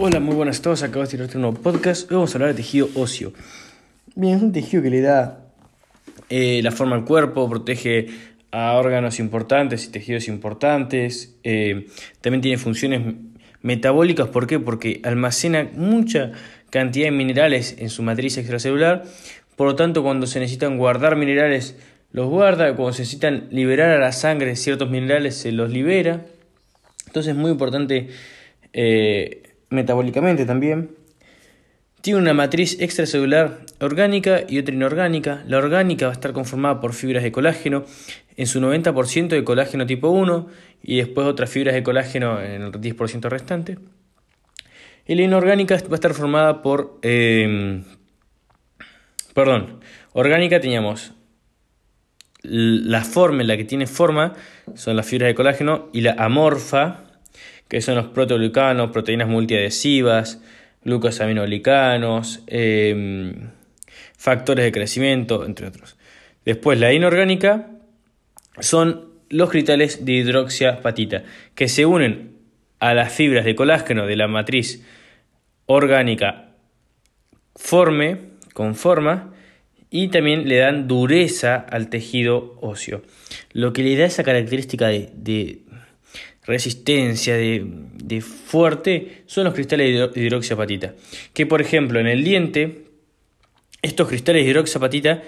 Hola, muy buenas a todos. Acabo de tirarte un nuevo podcast. Hoy vamos a hablar de tejido óseo. Bien, es un tejido que le da eh, la forma al cuerpo, protege a órganos importantes y tejidos importantes. Eh, también tiene funciones metabólicas. ¿Por qué? Porque almacena mucha cantidad de minerales en su matriz extracelular. Por lo tanto, cuando se necesitan guardar minerales, los guarda. Cuando se necesitan liberar a la sangre ciertos minerales, se los libera. Entonces es muy importante eh, metabólicamente también. Tiene una matriz extracelular orgánica y otra inorgánica. La orgánica va a estar conformada por fibras de colágeno, en su 90% de colágeno tipo 1 y después otras fibras de colágeno en el 10% restante. Y la inorgánica va a estar formada por... Em, perdón, orgánica teníamos la forma en la que tiene forma, son las fibras de colágeno, y la amorfa, que son los proteoglucanos, proteínas multiadhesivas, glucosaminoglicanos, em, factores de crecimiento, entre otros. Después, la inorgánica son los cristales de hidroxiapatita, que se unen a las fibras de colágeno de la matriz orgánica forme, con forma, y también le dan dureza al tejido óseo. Lo que le da esa característica de resistencia, de, fuerte, son los cristales de hidroxiapatita. Que por ejemplo en el diente, estos cristales de hidroxiapatita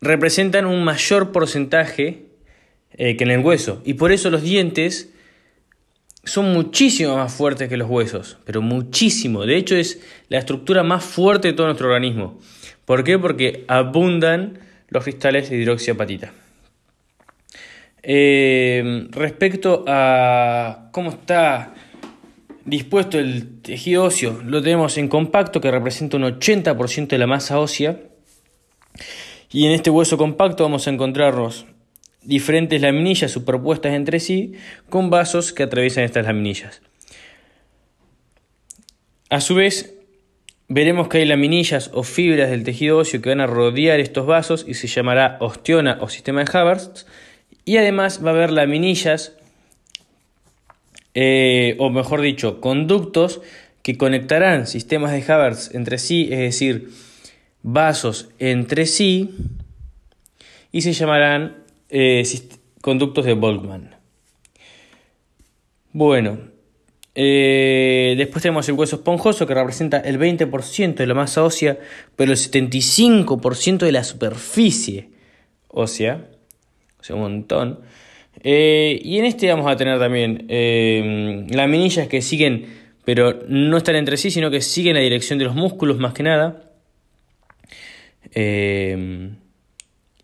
representan un mayor porcentaje eh, que en el hueso. Y por eso los dientes son muchísimo más fuertes que los huesos, pero muchísimo. De hecho es la estructura más fuerte de todo nuestro organismo. ¿Por qué? Porque abundan los cristales de hidroxiapatita. Eh, respecto a cómo está dispuesto el tejido óseo, lo tenemos en compacto que representa un 80% de la masa ósea. Y en este hueso compacto vamos a encontrarnos diferentes laminillas superpuestas entre sí con vasos que atraviesan estas laminillas. A su vez, veremos que hay laminillas o fibras del tejido óseo que van a rodear estos vasos y se llamará osteona o sistema de Havertz y además va a haber laminillas, eh, o mejor dicho, conductos que conectarán sistemas de Havertz entre sí, es decir, vasos entre sí, y se llamarán eh, conductos de Boltzmann. Bueno, eh, después tenemos el hueso esponjoso que representa el 20% de la masa ósea, pero el 75% de la superficie ósea o sea, un montón. Eh, y en este vamos a tener también eh, laminillas que siguen, pero no están entre sí, sino que siguen la dirección de los músculos más que nada. Eh,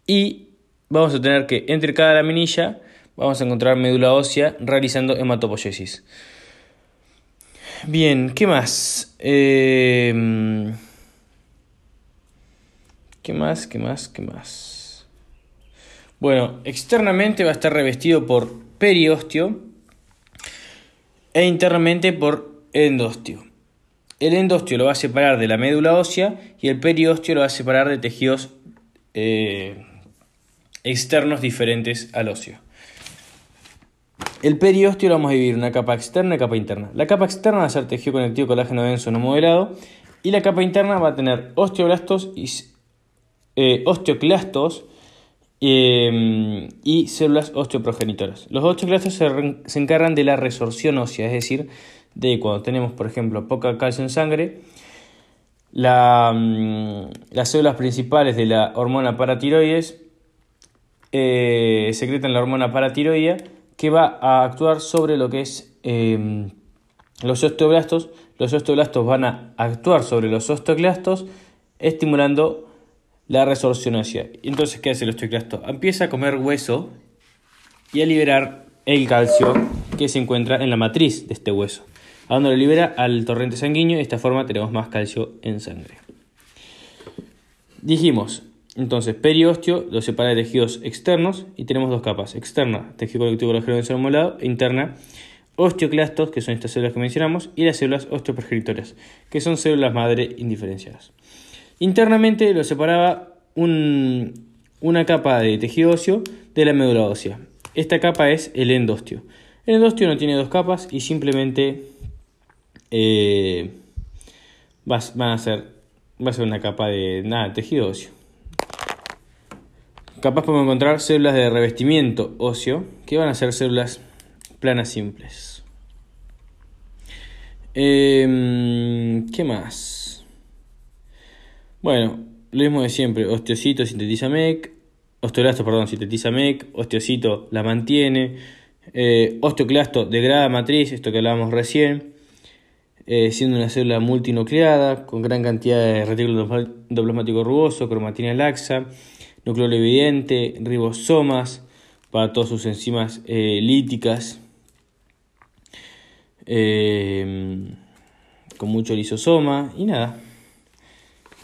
y vamos a tener que entre cada laminilla vamos a encontrar médula ósea realizando hematopoiesis. Bien, ¿qué más? ¿Qué más? ¿Qué más? ¿Qué más? Bueno, externamente va a estar revestido por periostio e internamente por endostio. El endostio lo va a separar de la médula ósea y el periostio lo va a separar de tejidos eh, externos diferentes al óseo. El periostio lo vamos a dividir en una capa externa y capa interna. La capa externa va a ser tejido conectivo colágeno denso no modelado y la capa interna va a tener osteoblastos y eh, osteoclastos Em, y células osteoprogenitoras. Los osteoclastos se, se, encargan de la resorción ósea, es decir, de cuando tenemos, por ejemplo, poca calcio en sangre, mm, las células principales de la hormona paratiroides eh, secretan la hormona paratiroidea que va a actuar sobre lo que es em, los osteoblastos. Los osteoblastos van a actuar sobre los osteoclastos, estimulando la resorción ósea. Entonces, ¿qué hace el osteoclasto? Empieza a comer hueso y a liberar el calcio que se encuentra en la matriz de este hueso. A donde lo libera al torrente sanguíneo de esta forma tenemos más calcio en sangre. Dijimos, entonces, periosteo lo separa de tejidos externos y tenemos dos capas. Externa, tejido colectivo de molado, e interna, osteoclastos, que son estas células que mencionamos, y las células osteoprogenitoras, que son células madre indiferenciadas. Internamente lo separaba una capa de tejido óseo de la médula ósea. Esta capa es el endostio. El endostio no tiene dos capas y simplemente eh, va, a ser, va a ser una capa de nada, tejido óseo. Capaz podemos encontrar células de revestimiento óseo, que van a ser células planas simples. Em, ¿Qué más? Bueno, lo mismo de siempre. Osteocito sintetiza MEC. Osteoblasto, perdón, sintetiza MEC. Osteocito la mantiene. Eh, osteoclasto degrada matriz, esto que hablábamos recién. Eh, siendo una célula multinucleada, con gran cantidad de retículo endoplasmático rugoso, cromatina laxa núcleo evidente, ribosomas para todas sus enzimas eh, líticas, eh, con mucho lisosoma y nada.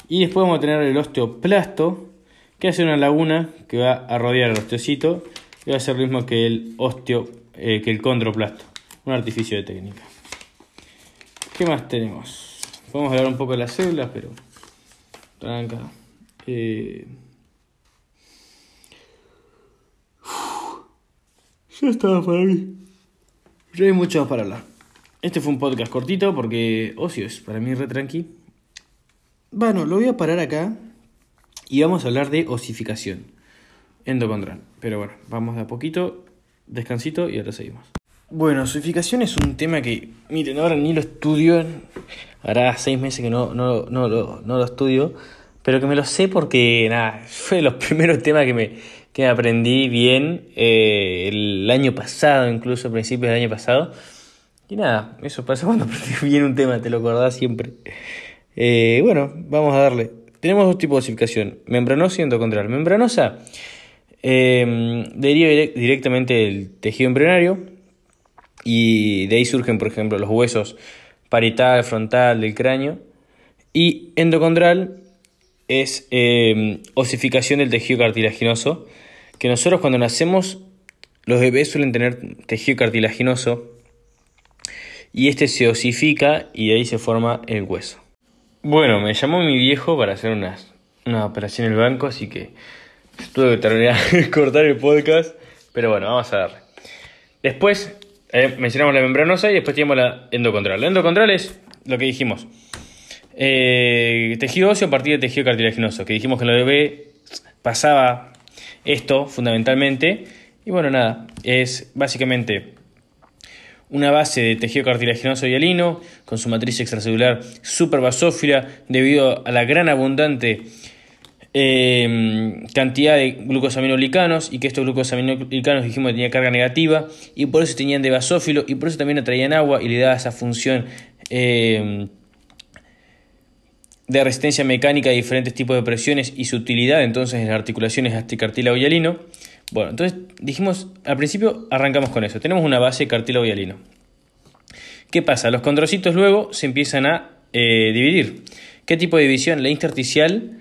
Y después vamos a tener el osteoplasto, que hace una laguna que va a rodear el osteocito y va a ser lo mismo que el osteo, eh, que el condroplasto, un artificio de técnica. ¿Qué más tenemos? Podemos hablar un poco de las células, pero tranca. Ya estaba para mí. Ya hay mucho para hablar. Este fue un podcast cortito porque ocio es para mí re tranqui. Bueno, lo voy a parar acá y vamos a hablar de osificación endocondral. Pero bueno, vamos de a poquito, descansito y ahora seguimos. Bueno, osificación es un tema que, miren, ahora ni lo estudio, hará seis meses que no, no, no, no, no lo estudio, pero que me lo sé porque, nada, fue de los primeros temas que me, que aprendí bien eh, el año pasado, incluso a principios del año pasado. Y nada, eso pasa cuando aprendí bien un tema, te lo acordás siempre. Eh, bueno, vamos a darle. Tenemos dos tipos de osificación, membranosa y endocondral. Membranosa eh, deriva directamente del tejido embrionario y de ahí surgen, por ejemplo, los huesos parietal, frontal del cráneo. Y endocondral es osificación del tejido cartilaginoso que nosotros cuando nacemos, los bebés suelen tener tejido cartilaginoso y este se osifica y de ahí se forma el hueso. Bueno, me llamó mi viejo para hacer una, una operación en el banco, así que tuve que terminar de cortar el podcast, pero bueno, vamos a darle. Después eh, mencionamos la membranosa y después tenemos la endocondral. La endocondral es lo que dijimos. Eh, tejido óseo a partir de tejido cartilaginoso, que dijimos que en el bebé pasaba esto, fundamentalmente, y bueno, nada, es básicamente una base de tejido cartilaginoso y alino, con su matriz extracelular superbasófila, debido a la gran abundante eh, cantidad de glucosaminoglicanos y que estos glucosaminoglicanos dijimos que tenían carga negativa y por eso tenían de basófilo y por eso también atraían agua y le daba esa función eh, de resistencia mecánica a diferentes tipos de presiones y su utilidad entonces en las articulaciones este cartílago y alino. Bueno, entonces dijimos, al principio arrancamos con eso, tenemos una base cartílago y alino. ¿Qué pasa? Los condrocitos luego se empiezan a eh, dividir. ¿Qué tipo de división? La intersticial,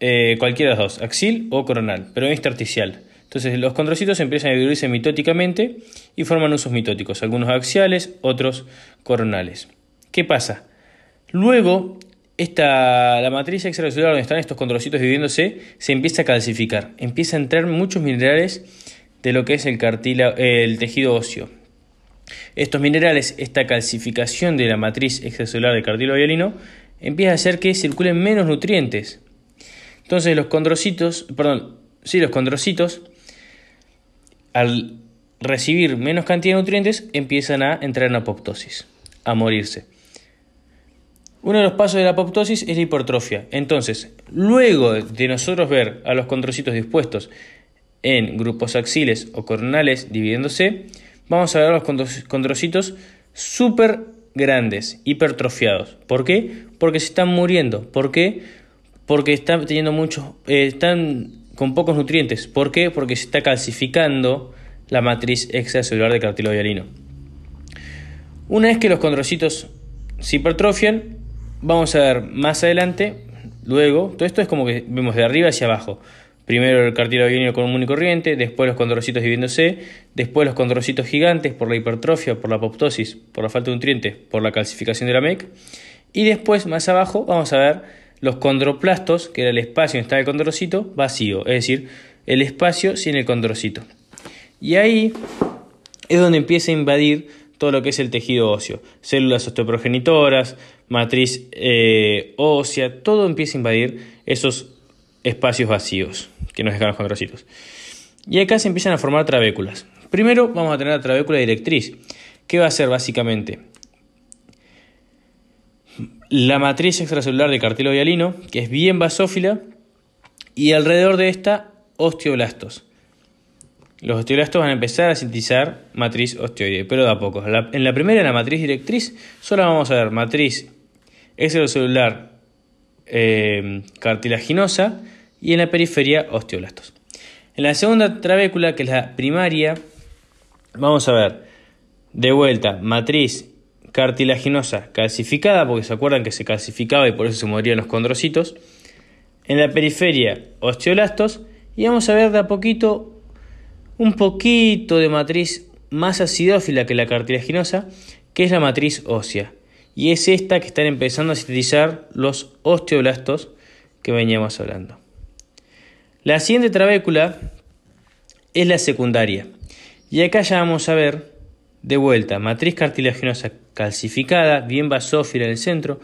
eh, cualquiera de las dos, axil o coronal, pero intersticial. Entonces los condrocitos empiezan a dividirse mitóticamente y forman usos mitóticos, algunos axiales, otros coronales. ¿Qué pasa? Luego esta, la matriz extracelular donde están estos condrocitos dividiéndose se empieza a calcificar, empieza a entrar muchos minerales de lo que es el, el tejido óseo. Estos minerales, esta calcificación de la matriz extracelular del cartílago hialino, empieza a hacer que circulen menos nutrientes. Entonces los condrocitos, perdón, sí, los condrocitos, al recibir menos cantidad de nutrientes, empiezan a entrar en apoptosis, a morirse. Uno de los pasos de la apoptosis es la hipertrofia. Entonces, luego de nosotros ver a los condrocitos dispuestos en grupos axiles o coronales dividiéndose, vamos a ver a los condrocitos súper grandes, hipertrofiados. ¿Por qué? Porque se están muriendo. ¿Por qué? Porque están teniendo muchos, eh, están con pocos nutrientes. ¿Por qué? Porque se está calcificando la matriz extracelular de cartílago hialino. Una vez que los condrocitos se hipertrofian, Vamos a ver más adelante, luego, todo esto es como que vemos de arriba hacia abajo. Primero el cartílago común y corriente, después los condrocitos dividiéndose, después los condrocitos gigantes por la hipertrofia, por la apoptosis, por la falta de nutrientes, por la calcificación de la MEC. Y después, más abajo, vamos a ver los condroplastos, que era el espacio donde está el condrocito, vacío, es decir, el espacio sin el condrocito. Y ahí es donde empieza a invadir todo lo que es el tejido óseo, células osteoprogenitoras, matriz eh, ósea, todo empieza a invadir esos espacios vacíos que nos dejan los condrocitos. Y acá se empiezan a formar trabéculas. Primero vamos a tener la trabécula directriz, que va a ser básicamente la matriz extracelular de cartílago hialino, que es bien basófila, y alrededor de esta osteoblastos. Los osteoblastos van a empezar a sintetizar matriz osteoide, pero de a poco. En la primera, la matriz directriz, solo vamos a ver matriz extracelular eh, cartilaginosa y en la periferia osteoblastos. En la segunda trabécula, que es la primaria, vamos a ver de vuelta matriz cartilaginosa calcificada, porque se acuerdan que se calcificaba y por eso se morían los condrocitos. En la periferia, osteoblastos. Y vamos a ver de a poquito un poquito de matriz más acidófila que la cartilaginosa, que es la matriz ósea. Y es esta que están empezando a sintetizar los osteoblastos que veníamos hablando. La siguiente trabécula es la secundaria. Y acá ya vamos a ver de vuelta matriz cartilaginosa calcificada, bien basófila en el centro,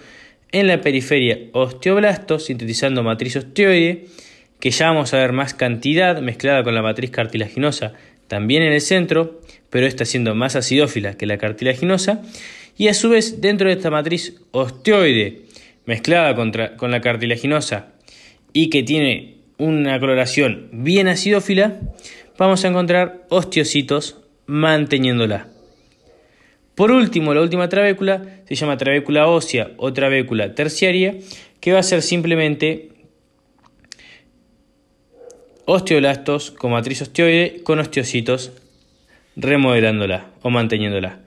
en la periferia osteoblastos, sintetizando matriz osteoide, que ya vamos a ver más cantidad mezclada con la matriz cartilaginosa, también en el centro, pero esta siendo más acidófila que la cartilaginosa, y a su vez dentro de esta matriz osteoide mezclada con la cartilaginosa y que tiene una coloración bien acidófila, vamos a encontrar osteocitos manteniéndola. Por último, la última trabécula se llama trabécula ósea o trabécula terciaria, que va a ser simplemente osteoblastos con matriz osteoide con osteocitos remodelándola o manteniéndola.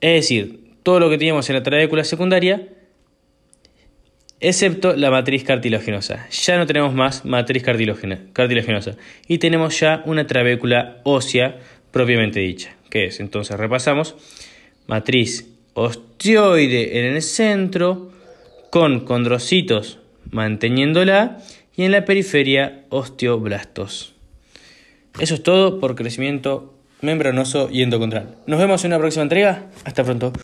Es decir, todo lo que teníamos en la trabécula secundaria, excepto la matriz cartilaginosa. Ya no tenemos más matriz cartilaginosa y tenemos ya una trabécula ósea propiamente dicha. ¿Qué es? Entonces repasamos matriz osteoide en el centro, con condrocitos manteniéndola y en la periferia osteoblastos. Eso es todo por crecimiento membranoso y endocontral. Nos vemos en una próxima entrega. Hasta pronto.